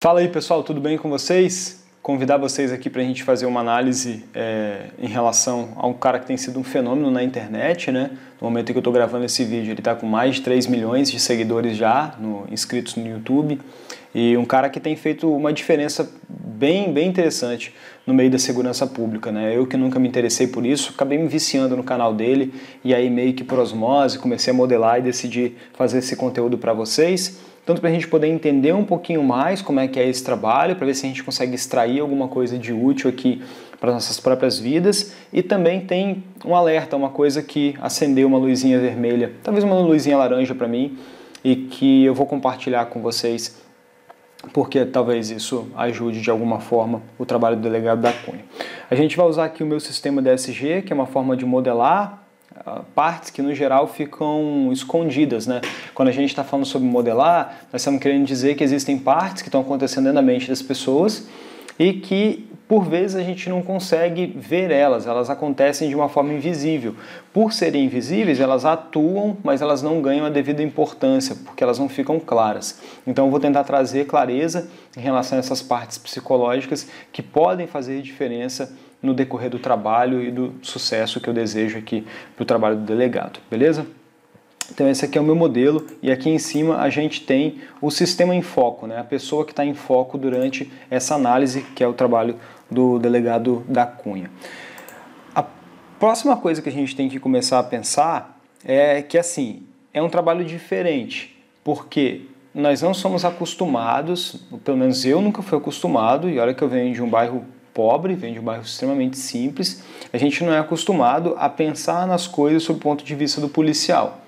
Fala aí pessoal, tudo bem com vocês? Convidar vocês aqui para a gente fazer uma análise é, em relação a um cara que tem sido um fenômeno na internet, né? No momento em que eu estou gravando esse vídeo, ele está com mais de 3 milhões de seguidores já, no, inscritos no YouTube, e um cara que tem feito uma diferença bem, bem interessante no meio da segurança pública, né? Eu que nunca me interessei por isso, acabei me viciando no canal dele, e aí meio que por osmose comecei a modelar e decidi fazer esse conteúdo para vocês tanto para a gente poder entender um pouquinho mais como é que é esse trabalho, para ver se a gente consegue extrair alguma coisa de útil aqui para nossas próprias vidas, e também tem um alerta, uma coisa que acendeu uma luzinha vermelha, talvez uma luzinha laranja para mim, e que eu vou compartilhar com vocês, porque talvez isso ajude de alguma forma o trabalho do delegado da Cunha. A gente vai usar aqui o meu sistema DSG, que é uma forma de modelar partes que no geral ficam escondidas, né? Quando a gente está falando sobre modelar, nós estamos querendo dizer que existem partes que estão acontecendo da mente das pessoas e que por vezes a gente não consegue ver elas, elas acontecem de uma forma invisível. Por serem invisíveis, elas atuam, mas elas não ganham a devida importância, porque elas não ficam claras. Então eu vou tentar trazer clareza em relação a essas partes psicológicas que podem fazer diferença no decorrer do trabalho e do sucesso que eu desejo aqui para o trabalho do delegado, beleza? Então esse aqui é o meu modelo e aqui em cima a gente tem o sistema em foco, né? a pessoa que está em foco durante essa análise, que é o trabalho do delegado da Cunha. A próxima coisa que a gente tem que começar a pensar é que assim, é um trabalho diferente, porque nós não somos acostumados, pelo menos eu nunca fui acostumado, e olha que eu venho de um bairro pobre, vem de um bairro extremamente simples, a gente não é acostumado a pensar nas coisas sob o ponto de vista do policial.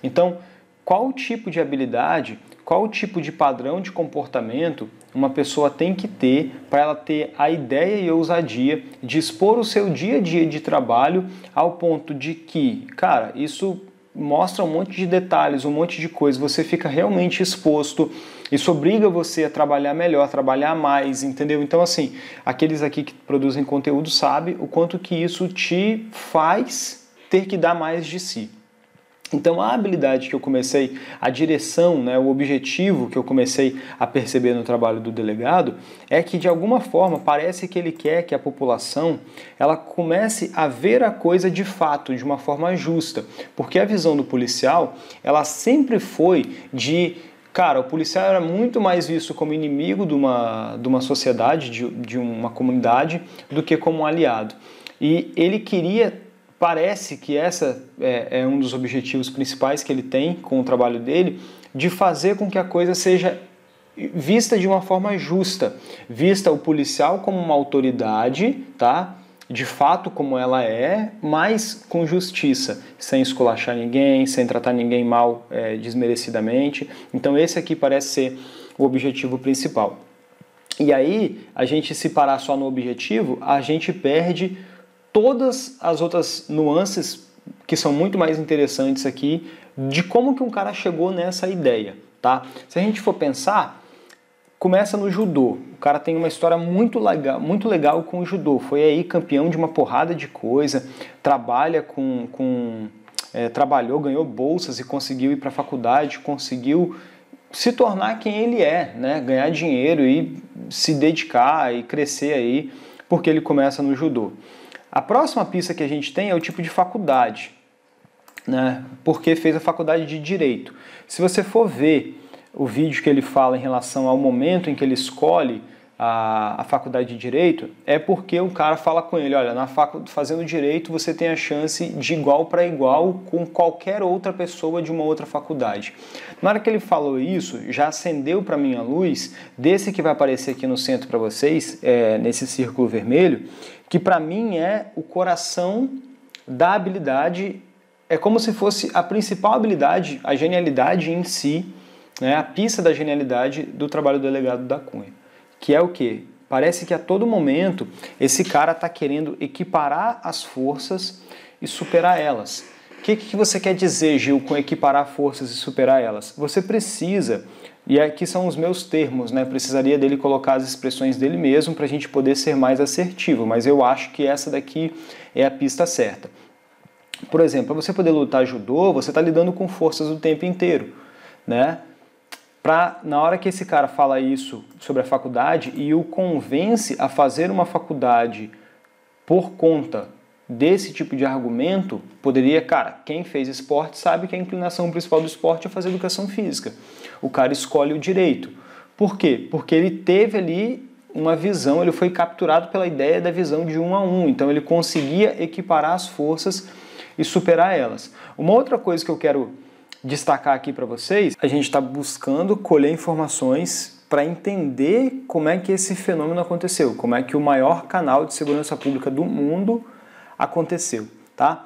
Então, qual tipo de habilidade, qual tipo de padrão de comportamento uma pessoa tem que ter para ela ter a ideia e a ousadia de expor o seu dia a dia de trabalho ao ponto de que, cara, isso mostra um monte de detalhes, um monte de coisas, você fica realmente exposto, isso obriga você a trabalhar melhor, a trabalhar mais, entendeu? Então, assim, aqueles aqui que produzem conteúdo sabem o quanto que isso te faz ter que dar mais de si. Então a habilidade que eu comecei, a direção, né, o objetivo que eu comecei a perceber no trabalho do delegado é que de alguma forma parece que ele quer que a população ela comece a ver a coisa de fato, de uma forma justa, porque a visão do policial ela sempre foi de Cara, o policial era muito mais visto como inimigo de uma, de uma sociedade, de, de uma comunidade, do que como um aliado. E ele queria parece que essa é, é, um dos objetivos principais que ele tem com o trabalho dele, de fazer com que a coisa seja vista de uma forma justa, vista o policial como uma autoridade, tá? De fato como ela é, mas com justiça, sem esculachar ninguém, sem tratar ninguém mal é, desmerecidamente. Então esse aqui parece ser o objetivo principal. E aí, a gente se parar só no objetivo, a gente perde todas as outras nuances que são muito mais interessantes aqui de como que um cara chegou nessa ideia, tá? Se a gente for pensar, começa no judô. O cara tem uma história muito legal, muito legal com o judô. Foi aí campeão de uma porrada de coisa, trabalha com, com é, trabalhou, ganhou bolsas e conseguiu ir para a faculdade, conseguiu se tornar quem ele é, né? Ganhar dinheiro e se dedicar e crescer aí, porque ele começa no judô. A próxima pista que a gente tem é o tipo de faculdade, né? porque fez a faculdade de Direito. Se você for ver o vídeo que ele fala em relação ao momento em que ele escolhe a, a faculdade de direito, é porque o cara fala com ele: olha, na facu, fazendo direito você tem a chance de igual para igual com qualquer outra pessoa de uma outra faculdade. Na hora que ele falou isso, já acendeu para mim a luz desse que vai aparecer aqui no centro para vocês, é, nesse círculo vermelho, que para mim é o coração da habilidade, é como se fosse a principal habilidade, a genialidade em si, né, a pista da genialidade do trabalho do delegado da Cunha. Que é o que? Parece que a todo momento esse cara está querendo equiparar as forças e superar elas. O que, que você quer dizer, Gil, com equiparar forças e superar elas? Você precisa e aqui são os meus termos, né? Precisaria dele colocar as expressões dele mesmo para a gente poder ser mais assertivo, mas eu acho que essa daqui é a pista certa. Por exemplo, para você poder lutar judô, você está lidando com forças o tempo inteiro, né? Para na hora que esse cara fala isso sobre a faculdade e o convence a fazer uma faculdade por conta desse tipo de argumento, poderia, cara, quem fez esporte sabe que a inclinação principal do esporte é fazer educação física. O cara escolhe o direito. Por quê? Porque ele teve ali uma visão, ele foi capturado pela ideia da visão de um a um, então ele conseguia equiparar as forças e superar elas. Uma outra coisa que eu quero destacar aqui para vocês, a gente está buscando colher informações para entender como é que esse fenômeno aconteceu, como é que o maior canal de segurança pública do mundo aconteceu, tá?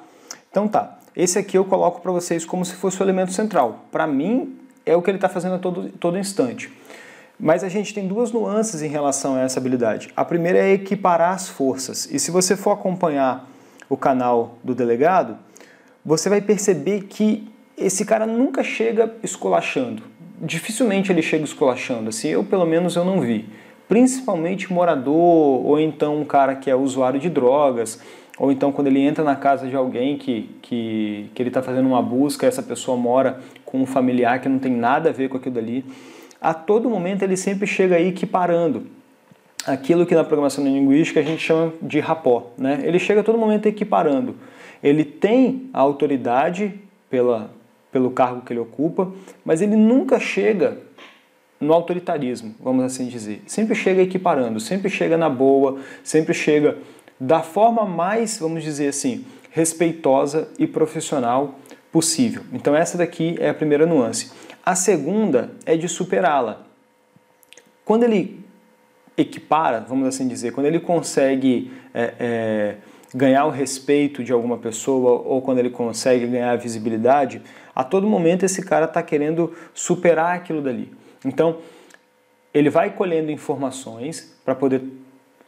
Então tá, esse aqui eu coloco para vocês como se fosse o elemento central. Para mim, é o que ele está fazendo a todo, todo instante. Mas a gente tem duas nuances em relação a essa habilidade. A primeira é equiparar as forças. E se você for acompanhar o canal do delegado, você vai perceber que esse cara nunca chega esculachando. Dificilmente ele chega esculachando, assim, eu pelo menos eu não vi. Principalmente morador ou então um cara que é usuário de drogas, ou então quando ele entra na casa de alguém que, que, que ele está fazendo uma busca, essa pessoa mora com um familiar que não tem nada a ver com aquilo ali. A todo momento ele sempre chega aí equiparando aquilo que na programação linguística a gente chama de rapó. Né? Ele chega a todo momento equiparando. Ele tem a autoridade pela, pelo cargo que ele ocupa, mas ele nunca chega no autoritarismo, vamos assim dizer. Sempre chega equiparando, sempre chega na boa, sempre chega da forma mais, vamos dizer assim, respeitosa e profissional possível. Então essa daqui é a primeira nuance. A segunda é de superá-la. Quando ele equipara, vamos assim dizer, quando ele consegue é, é, ganhar o respeito de alguma pessoa ou quando ele consegue ganhar a visibilidade, a todo momento esse cara está querendo superar aquilo dali. Então, ele vai colhendo informações para poder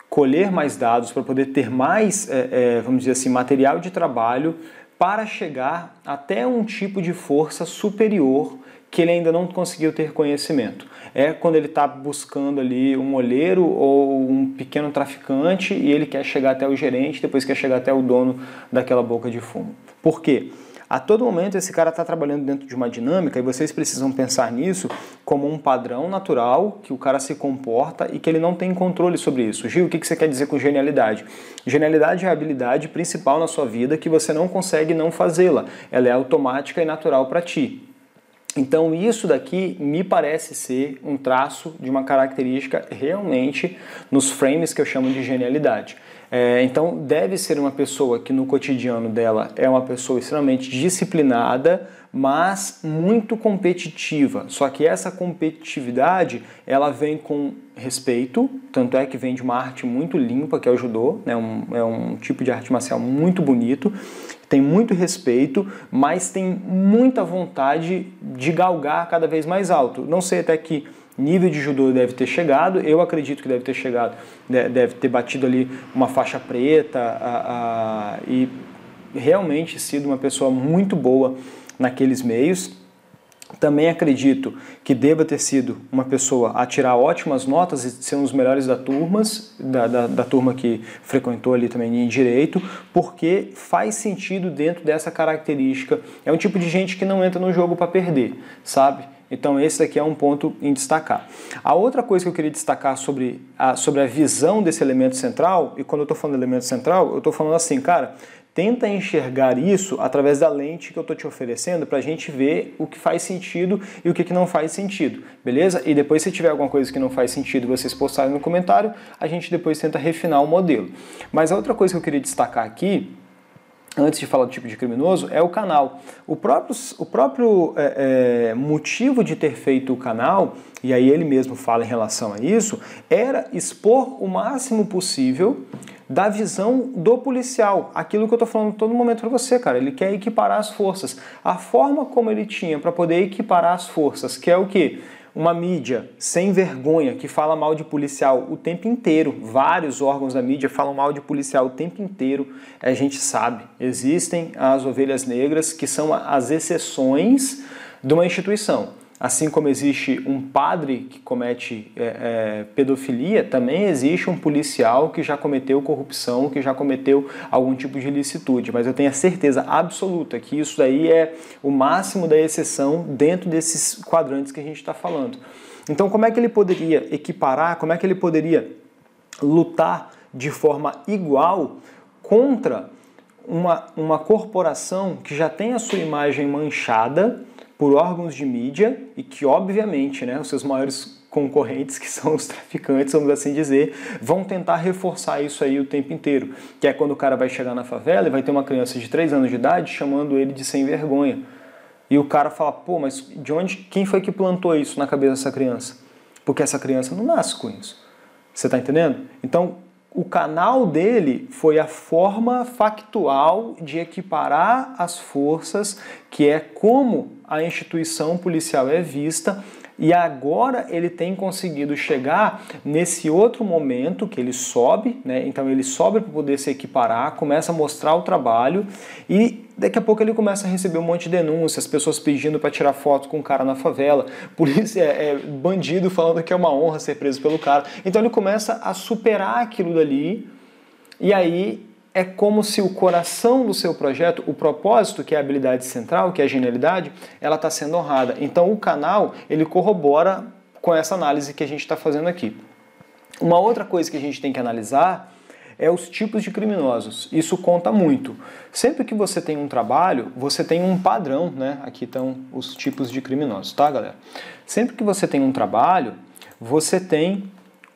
colher mais dados, para poder ter mais, é, é, vamos dizer assim, material de trabalho para chegar até um tipo de força superior que ele ainda não conseguiu ter conhecimento. É quando ele está buscando ali um olheiro ou um pequeno traficante e ele quer chegar até o gerente, depois quer chegar até o dono daquela boca de fumo. Por quê? A todo momento esse cara está trabalhando dentro de uma dinâmica e vocês precisam pensar nisso como um padrão natural que o cara se comporta e que ele não tem controle sobre isso. Gil, o que você quer dizer com genialidade? Genialidade é a habilidade principal na sua vida que você não consegue não fazê-la. Ela é automática e natural para ti. Então, isso daqui me parece ser um traço de uma característica realmente nos frames que eu chamo de genialidade. É, então, deve ser uma pessoa que no cotidiano dela é uma pessoa extremamente disciplinada, mas muito competitiva. Só que essa competitividade ela vem com respeito, tanto é que vem de uma arte muito limpa que é o judô, né? um, é um tipo de arte marcial muito bonito, tem muito respeito, mas tem muita vontade de galgar cada vez mais alto. Não sei até que nível de judô deve ter chegado, eu acredito que deve ter chegado, deve ter batido ali uma faixa preta a, a, e realmente sido uma pessoa muito boa naqueles meios. Também acredito que deva ter sido uma pessoa a tirar ótimas notas e ser um dos melhores da, turmas, da, da, da turma que frequentou ali também em direito, porque faz sentido dentro dessa característica. É um tipo de gente que não entra no jogo para perder, sabe? Então esse aqui é um ponto em destacar. A outra coisa que eu queria destacar sobre a, sobre a visão desse elemento central, e quando eu estou falando elemento central, eu estou falando assim, cara, tenta enxergar isso através da lente que eu estou te oferecendo para a gente ver o que faz sentido e o que, que não faz sentido, beleza? E depois se tiver alguma coisa que não faz sentido vocês postarem no comentário, a gente depois tenta refinar o modelo. Mas a outra coisa que eu queria destacar aqui antes de falar do tipo de criminoso, é o canal. O próprio, o próprio é, é, motivo de ter feito o canal, e aí ele mesmo fala em relação a isso, era expor o máximo possível da visão do policial. Aquilo que eu estou falando todo momento para você, cara. Ele quer equiparar as forças. A forma como ele tinha para poder equiparar as forças, que é o que? uma mídia sem vergonha que fala mal de policial o tempo inteiro, vários órgãos da mídia falam mal de policial o tempo inteiro, a gente sabe. Existem as ovelhas negras que são as exceções de uma instituição. Assim como existe um padre que comete é, é, pedofilia, também existe um policial que já cometeu corrupção, que já cometeu algum tipo de ilicitude. Mas eu tenho a certeza absoluta que isso aí é o máximo da exceção dentro desses quadrantes que a gente está falando. Então, como é que ele poderia equiparar, como é que ele poderia lutar de forma igual contra uma, uma corporação que já tem a sua imagem manchada? Por órgãos de mídia e que, obviamente, né, os seus maiores concorrentes, que são os traficantes, vamos assim dizer, vão tentar reforçar isso aí o tempo inteiro. Que é quando o cara vai chegar na favela e vai ter uma criança de 3 anos de idade chamando ele de sem vergonha. E o cara fala, pô, mas de onde, quem foi que plantou isso na cabeça dessa criança? Porque essa criança não nasce com isso. Você está entendendo? Então, o canal dele foi a forma factual de equiparar as forças, que é como a instituição policial é vista, e agora ele tem conseguido chegar nesse outro momento que ele sobe, né? Então ele sobe para poder se equiparar, começa a mostrar o trabalho e daqui a pouco ele começa a receber um monte de denúncias, pessoas pedindo para tirar foto com o cara na favela, polícia, é, é, bandido falando que é uma honra ser preso pelo cara. Então ele começa a superar aquilo dali e aí é como se o coração do seu projeto, o propósito, que é a habilidade central, que é a genialidade, ela está sendo honrada. Então o canal ele corrobora com essa análise que a gente está fazendo aqui. Uma outra coisa que a gente tem que analisar é os tipos de criminosos. Isso conta muito. Sempre que você tem um trabalho, você tem um padrão, né? Aqui estão os tipos de criminosos, tá, galera? Sempre que você tem um trabalho, você tem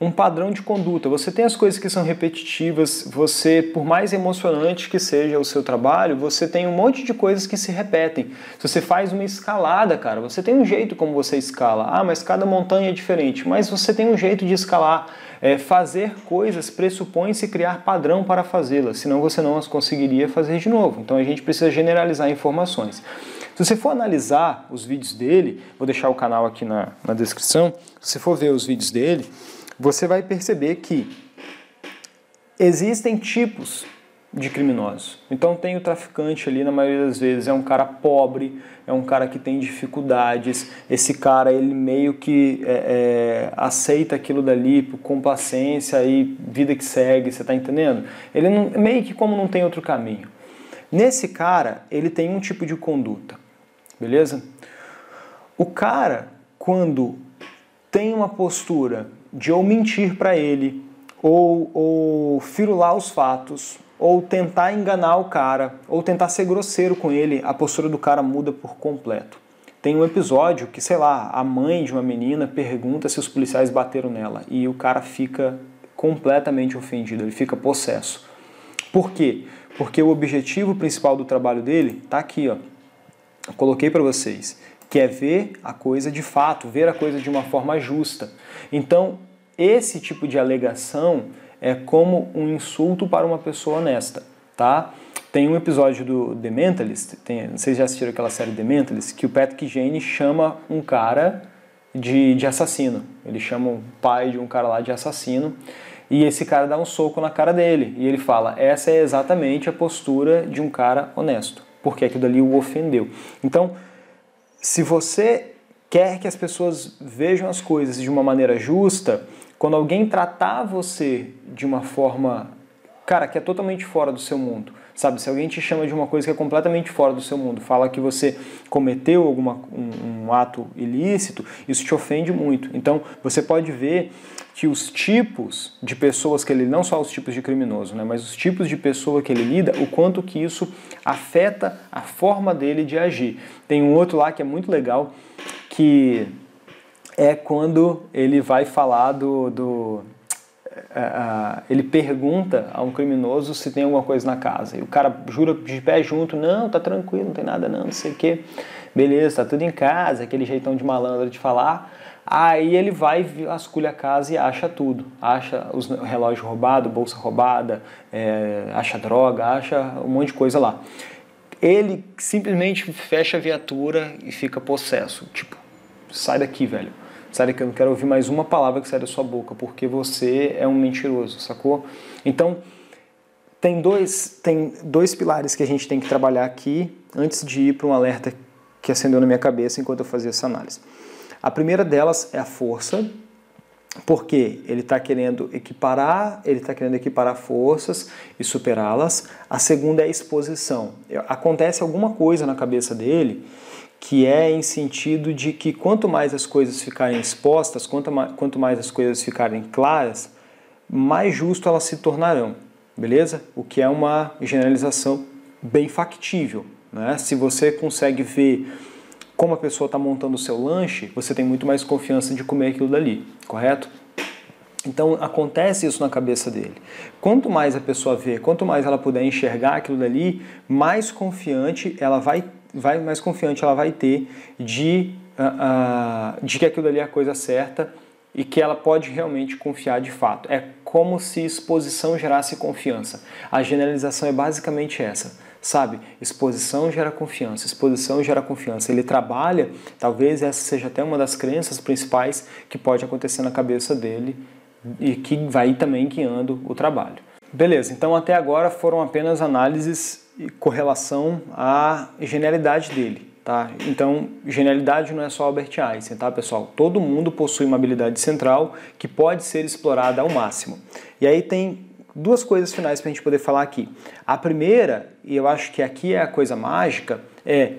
um padrão de conduta. Você tem as coisas que são repetitivas, você, por mais emocionante que seja o seu trabalho, você tem um monte de coisas que se repetem. Se você faz uma escalada, cara, você tem um jeito como você escala. Ah, mas cada montanha é diferente, mas você tem um jeito de escalar. É, fazer coisas pressupõe-se criar padrão para fazê-las, senão você não as conseguiria fazer de novo. Então a gente precisa generalizar informações. Se você for analisar os vídeos dele, vou deixar o canal aqui na, na descrição, se você for ver os vídeos dele, você vai perceber que existem tipos de criminosos. Então tem o traficante ali, na maioria das vezes, é um cara pobre, é um cara que tem dificuldades, esse cara ele meio que é, é, aceita aquilo dali por complacência e vida que segue, você está entendendo? Ele não, meio que como não tem outro caminho. Nesse cara, ele tem um tipo de conduta, beleza? O cara, quando tem uma postura de ou mentir para ele, ou, ou firular os fatos, ou tentar enganar o cara, ou tentar ser grosseiro com ele, a postura do cara muda por completo. Tem um episódio que, sei lá, a mãe de uma menina pergunta se os policiais bateram nela e o cara fica completamente ofendido, ele fica possesso. Por quê? Porque o objetivo principal do trabalho dele está aqui, ó. Eu coloquei para vocês, que é ver a coisa de fato, ver a coisa de uma forma justa. Então, esse tipo de alegação é como um insulto para uma pessoa honesta, tá? Tem um episódio do The Mentalist, tem, vocês já assistiram aquela série The Mentalist, que o Patrick Jane chama um cara de, de assassino. Ele chama o pai de um cara lá de assassino e esse cara dá um soco na cara dele e ele fala: essa é exatamente a postura de um cara honesto, porque aquilo ali o ofendeu. Então, se você quer que as pessoas vejam as coisas de uma maneira justa, quando alguém tratar você de uma forma, cara, que é totalmente fora do seu mundo, sabe? Se alguém te chama de uma coisa que é completamente fora do seu mundo, fala que você cometeu alguma, um, um ato ilícito, isso te ofende muito. Então, você pode ver que os tipos de pessoas que ele, não só os tipos de criminoso, né, mas os tipos de pessoa que ele lida, o quanto que isso afeta a forma dele de agir. Tem um outro lá que é muito legal, que é quando ele vai falar do. do uh, ele pergunta a um criminoso se tem alguma coisa na casa. E o cara jura de pé junto: não, tá tranquilo, não tem nada não, não sei o quê. Beleza, tá tudo em casa, aquele jeitão de malandro de falar. Aí ele vai, vasculha a casa e acha tudo. Acha os relógio roubado, bolsa roubada, é, acha droga, acha um monte de coisa lá. Ele simplesmente fecha a viatura e fica possesso. Tipo, sai daqui, velho. Daqui, eu não quero ouvir mais uma palavra que sai da sua boca, porque você é um mentiroso, sacou? Então, tem dois, tem dois pilares que a gente tem que trabalhar aqui antes de ir para um alerta que acendeu na minha cabeça enquanto eu fazia essa análise. A primeira delas é a força, porque ele está querendo equiparar, ele está querendo equiparar forças e superá-las. A segunda é a exposição. Acontece alguma coisa na cabeça dele que é em sentido de que quanto mais as coisas ficarem expostas, quanto mais, quanto mais as coisas ficarem claras, mais justo elas se tornarão, beleza? O que é uma generalização bem factível. Né? Se você consegue ver como a pessoa está montando o seu lanche, você tem muito mais confiança de comer aquilo dali, correto? Então acontece isso na cabeça dele. Quanto mais a pessoa vê, quanto mais ela puder enxergar aquilo dali, mais confiante ela vai, vai mais confiante ela vai ter de, uh, uh, de que aquilo dali é a coisa certa e que ela pode realmente confiar de fato. É como se exposição gerasse confiança. A generalização é basicamente essa sabe? Exposição gera confiança, exposição gera confiança. Ele trabalha, talvez essa seja até uma das crenças principais que pode acontecer na cabeça dele e que vai também guiando o trabalho. Beleza, então até agora foram apenas análises com relação à genialidade dele. Tá? Então, genialidade não é só Albert Einstein, tá, pessoal? Todo mundo possui uma habilidade central que pode ser explorada ao máximo. E aí tem duas coisas finais para a gente poder falar aqui. A primeira, e eu acho que aqui é a coisa mágica, é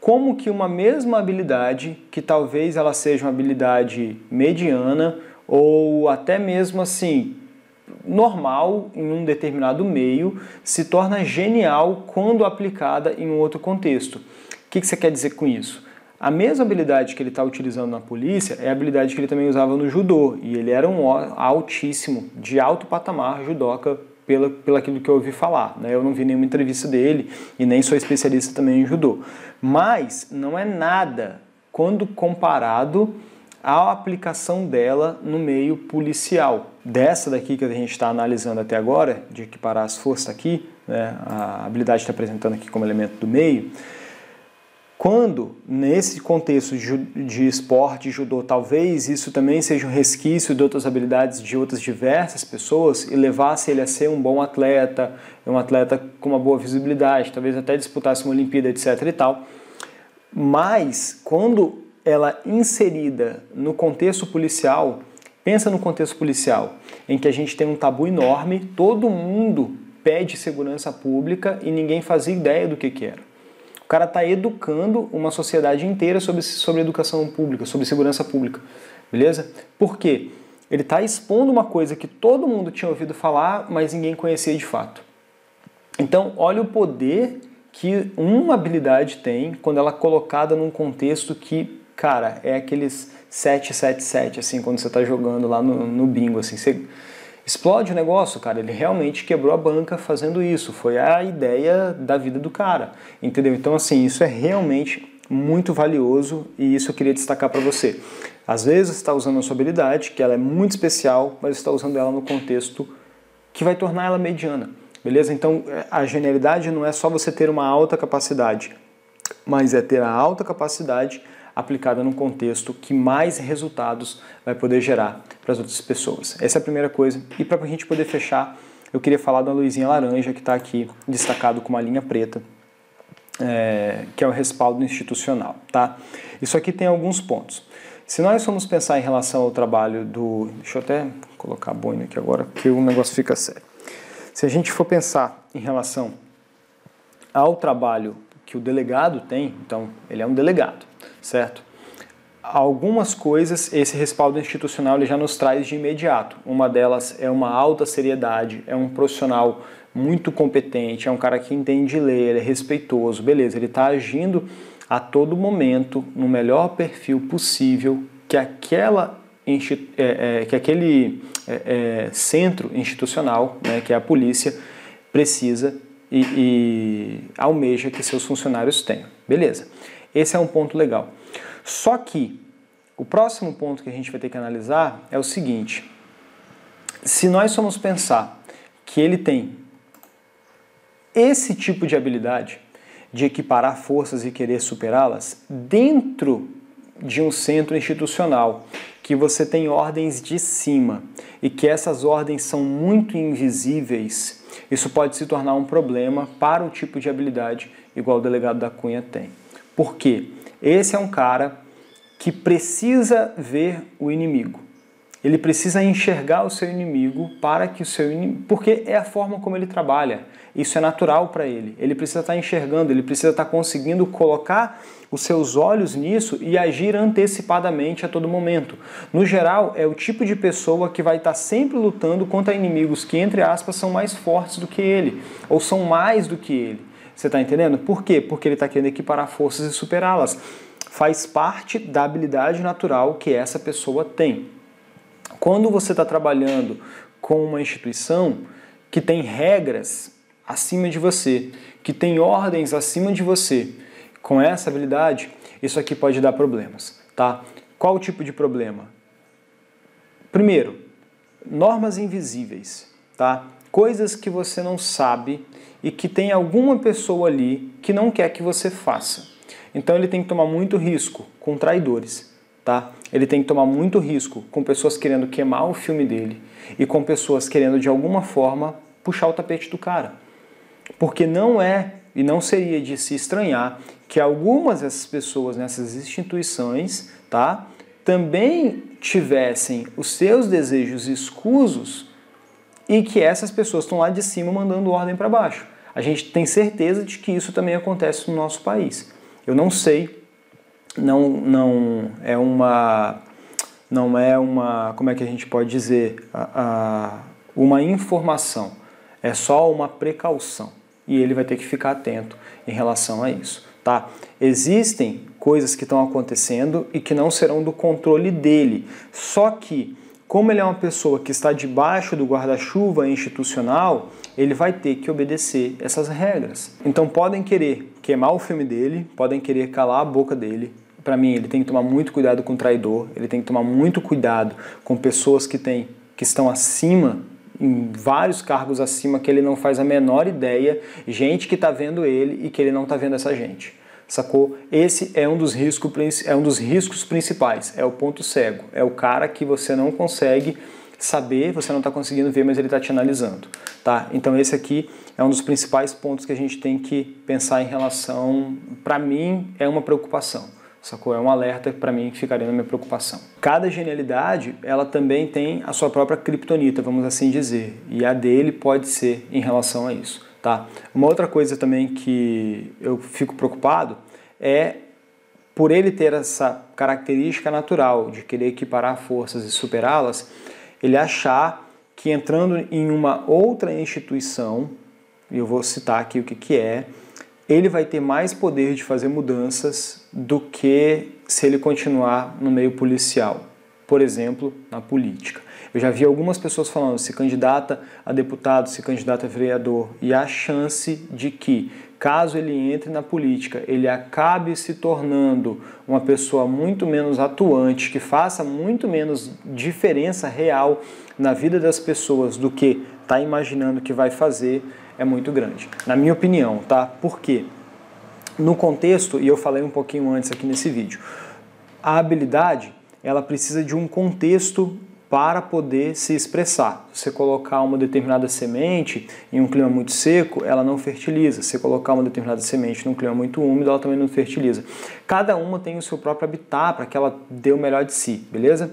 como que uma mesma habilidade, que talvez ela seja uma habilidade mediana ou até mesmo assim normal em um determinado meio, se torna genial quando aplicada em um outro contexto. O que, que você quer dizer com isso? A mesma habilidade que ele está utilizando na polícia é a habilidade que ele também usava no judô. E ele era um altíssimo, de alto patamar judoca, pela, pelo aquilo que eu ouvi falar. Né? Eu não vi nenhuma entrevista dele e nem sou especialista também em judô. Mas não é nada quando comparado à aplicação dela no meio policial. Dessa daqui que a gente está analisando até agora, de equiparar as forças aqui, né? a habilidade está apresentando aqui como elemento do meio, quando, nesse contexto de esporte, judô, talvez isso também seja um resquício de outras habilidades de outras diversas pessoas e levasse ele a ser um bom atleta, um atleta com uma boa visibilidade, talvez até disputasse uma Olimpíada, etc. e tal. Mas, quando ela inserida no contexto policial, pensa no contexto policial, em que a gente tem um tabu enorme, todo mundo pede segurança pública e ninguém fazia ideia do que, era cara está educando uma sociedade inteira sobre, sobre educação pública, sobre segurança pública. Beleza? Por quê? Ele está expondo uma coisa que todo mundo tinha ouvido falar, mas ninguém conhecia de fato. Então, olha o poder que uma habilidade tem quando ela é colocada num contexto que, cara, é aqueles 777, assim, quando você está jogando lá no, no bingo, assim, você Explode o negócio, cara. Ele realmente quebrou a banca fazendo isso. Foi a ideia da vida do cara, entendeu? Então, assim, isso é realmente muito valioso e isso eu queria destacar para você. Às vezes está usando a sua habilidade, que ela é muito especial, mas está usando ela no contexto que vai tornar ela mediana, beleza? Então, a genialidade não é só você ter uma alta capacidade, mas é ter a alta capacidade aplicada num contexto que mais resultados vai poder gerar para as outras pessoas. Essa é a primeira coisa. E para a gente poder fechar, eu queria falar da luzinha laranja que está aqui destacado com uma linha preta, é, que é o respaldo institucional. Tá? Isso aqui tem alguns pontos. Se nós formos pensar em relação ao trabalho do. Deixa eu até colocar a boina aqui agora, porque o negócio fica sério. Se a gente for pensar em relação ao trabalho que o delegado tem, então ele é um delegado certo? Algumas coisas esse respaldo institucional ele já nos traz de imediato. Uma delas é uma alta seriedade, é um profissional muito competente, é um cara que entende ler, é respeitoso, beleza, ele está agindo a todo momento no melhor perfil possível que aquela é, é, que aquele é, é, centro institucional, né, que é a polícia, precisa e, e almeja que seus funcionários tenham. Beleza. Esse é um ponto legal. Só que o próximo ponto que a gente vai ter que analisar é o seguinte: se nós formos pensar que ele tem esse tipo de habilidade de equiparar forças e querer superá-las dentro de um centro institucional, que você tem ordens de cima e que essas ordens são muito invisíveis, isso pode se tornar um problema para o tipo de habilidade igual o delegado da Cunha tem. Por quê? Esse é um cara que precisa ver o inimigo. Ele precisa enxergar o seu inimigo para que o seu inimigo, porque é a forma como ele trabalha. Isso é natural para ele. Ele precisa estar enxergando, ele precisa estar conseguindo colocar os seus olhos nisso e agir antecipadamente a todo momento. No geral, é o tipo de pessoa que vai estar sempre lutando contra inimigos que, entre aspas, são mais fortes do que ele, ou são mais do que ele. Você está entendendo? Por quê? Porque ele está querendo equiparar forças e superá-las. Faz parte da habilidade natural que essa pessoa tem. Quando você está trabalhando com uma instituição que tem regras acima de você, que tem ordens acima de você, com essa habilidade, isso aqui pode dar problemas, tá? Qual o tipo de problema? Primeiro, normas invisíveis, tá? Coisas que você não sabe e que tem alguma pessoa ali que não quer que você faça. Então ele tem que tomar muito risco com traidores tá? Ele tem que tomar muito risco com pessoas querendo queimar o filme dele e com pessoas querendo de alguma forma puxar o tapete do cara. Porque não é e não seria de se estranhar que algumas dessas pessoas nessas instituições, tá? Também tivessem os seus desejos escusos e que essas pessoas estão lá de cima mandando ordem para baixo. A gente tem certeza de que isso também acontece no nosso país. Eu não sei não, não é uma não é uma como é que a gente pode dizer a, a, uma informação é só uma precaução e ele vai ter que ficar atento em relação a isso tá existem coisas que estão acontecendo e que não serão do controle dele só que como ele é uma pessoa que está debaixo do guarda-chuva institucional, ele vai ter que obedecer essas regras. Então podem querer queimar o filme dele, podem querer calar a boca dele. Para mim, ele tem que tomar muito cuidado com traidor, ele tem que tomar muito cuidado com pessoas que, têm, que estão acima em vários cargos acima que ele não faz a menor ideia, gente que está vendo ele e que ele não está vendo essa gente sacou? Esse é um dos riscos é um dos riscos principais, é o ponto cego, é o cara que você não consegue saber, você não está conseguindo ver, mas ele está te analisando, tá? Então esse aqui é um dos principais pontos que a gente tem que pensar em relação, para mim é uma preocupação, sacou? É um alerta para mim que ficaria na minha preocupação. Cada genialidade, ela também tem a sua própria criptonita, vamos assim dizer, e a dele pode ser em relação a isso. Tá? Uma outra coisa também que eu fico preocupado é por ele ter essa característica natural de querer equiparar forças e superá-las, ele achar que entrando em uma outra instituição, e eu vou citar aqui o que, que é, ele vai ter mais poder de fazer mudanças do que se ele continuar no meio policial, por exemplo, na política. Eu já vi algumas pessoas falando se candidata a deputado, se candidata a vereador, e há chance de que, caso ele entre na política, ele acabe se tornando uma pessoa muito menos atuante, que faça muito menos diferença real na vida das pessoas do que está imaginando que vai fazer, é muito grande. Na minha opinião, tá? Por quê? No contexto, e eu falei um pouquinho antes aqui nesse vídeo, a habilidade ela precisa de um contexto para poder se expressar. Se você colocar uma determinada semente em um clima muito seco, ela não fertiliza. Se você colocar uma determinada semente num clima muito úmido, ela também não fertiliza. Cada uma tem o seu próprio habitat para que ela dê o melhor de si, beleza?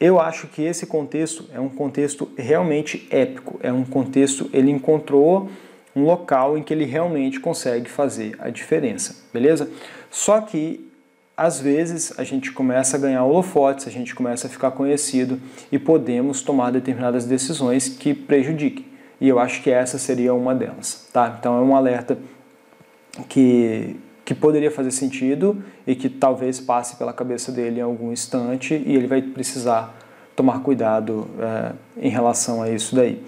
Eu acho que esse contexto é um contexto realmente épico, é um contexto, ele encontrou um local em que ele realmente consegue fazer a diferença, beleza? Só que às vezes a gente começa a ganhar holofotes, a gente começa a ficar conhecido e podemos tomar determinadas decisões que prejudiquem. E eu acho que essa seria uma delas, tá? Então é um alerta que, que poderia fazer sentido e que talvez passe pela cabeça dele em algum instante e ele vai precisar tomar cuidado é, em relação a isso daí.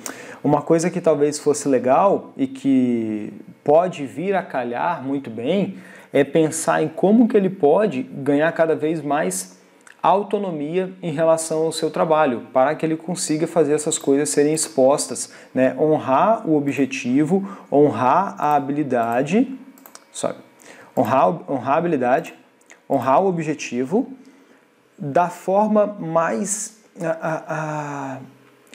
Uma coisa que talvez fosse legal e que pode vir a calhar muito bem é pensar em como que ele pode ganhar cada vez mais autonomia em relação ao seu trabalho, para que ele consiga fazer essas coisas serem expostas, né? honrar o objetivo, honrar a habilidade, sorry, honrar, honrar a habilidade, honrar o objetivo da forma mais, a, a, a,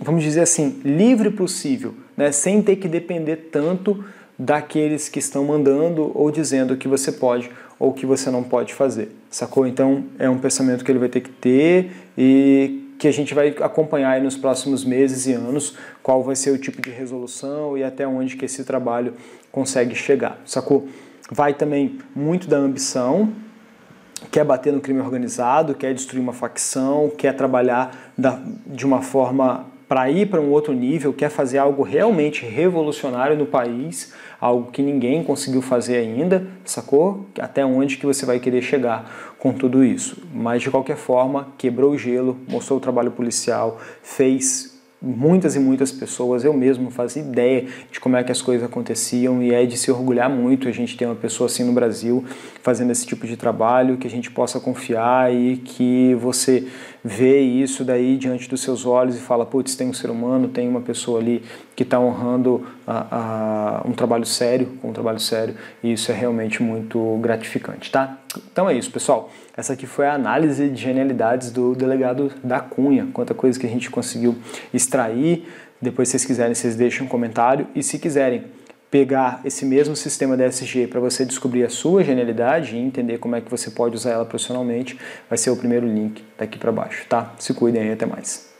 vamos dizer assim, livre possível, né? sem ter que depender tanto daqueles que estão mandando ou dizendo o que você pode ou o que você não pode fazer, sacou? Então é um pensamento que ele vai ter que ter e que a gente vai acompanhar nos próximos meses e anos qual vai ser o tipo de resolução e até onde que esse trabalho consegue chegar, sacou? Vai também muito da ambição, quer bater no crime organizado, quer destruir uma facção, quer trabalhar da, de uma forma para ir para um outro nível, quer fazer algo realmente revolucionário no país, algo que ninguém conseguiu fazer ainda, sacou? Até onde que você vai querer chegar com tudo isso. Mas de qualquer forma, quebrou o gelo, mostrou o trabalho policial, fez muitas e muitas pessoas, eu mesmo fazia ideia de como é que as coisas aconteciam e é de se orgulhar muito a gente ter uma pessoa assim no Brasil fazendo esse tipo de trabalho, que a gente possa confiar e que você vê isso daí diante dos seus olhos e fala, putz, tem um ser humano, tem uma pessoa ali que está honrando a, a, um trabalho sério, um trabalho sério, e isso é realmente muito gratificante, tá? Então é isso, pessoal. Essa aqui foi a análise de genialidades do delegado da Cunha, quanta coisa que a gente conseguiu extrair. Depois, se vocês quiserem, vocês deixem um comentário. E se quiserem pegar esse mesmo sistema DSG para você descobrir a sua genialidade e entender como é que você pode usar ela profissionalmente, vai ser o primeiro link daqui para baixo, tá? Se cuidem aí, até mais.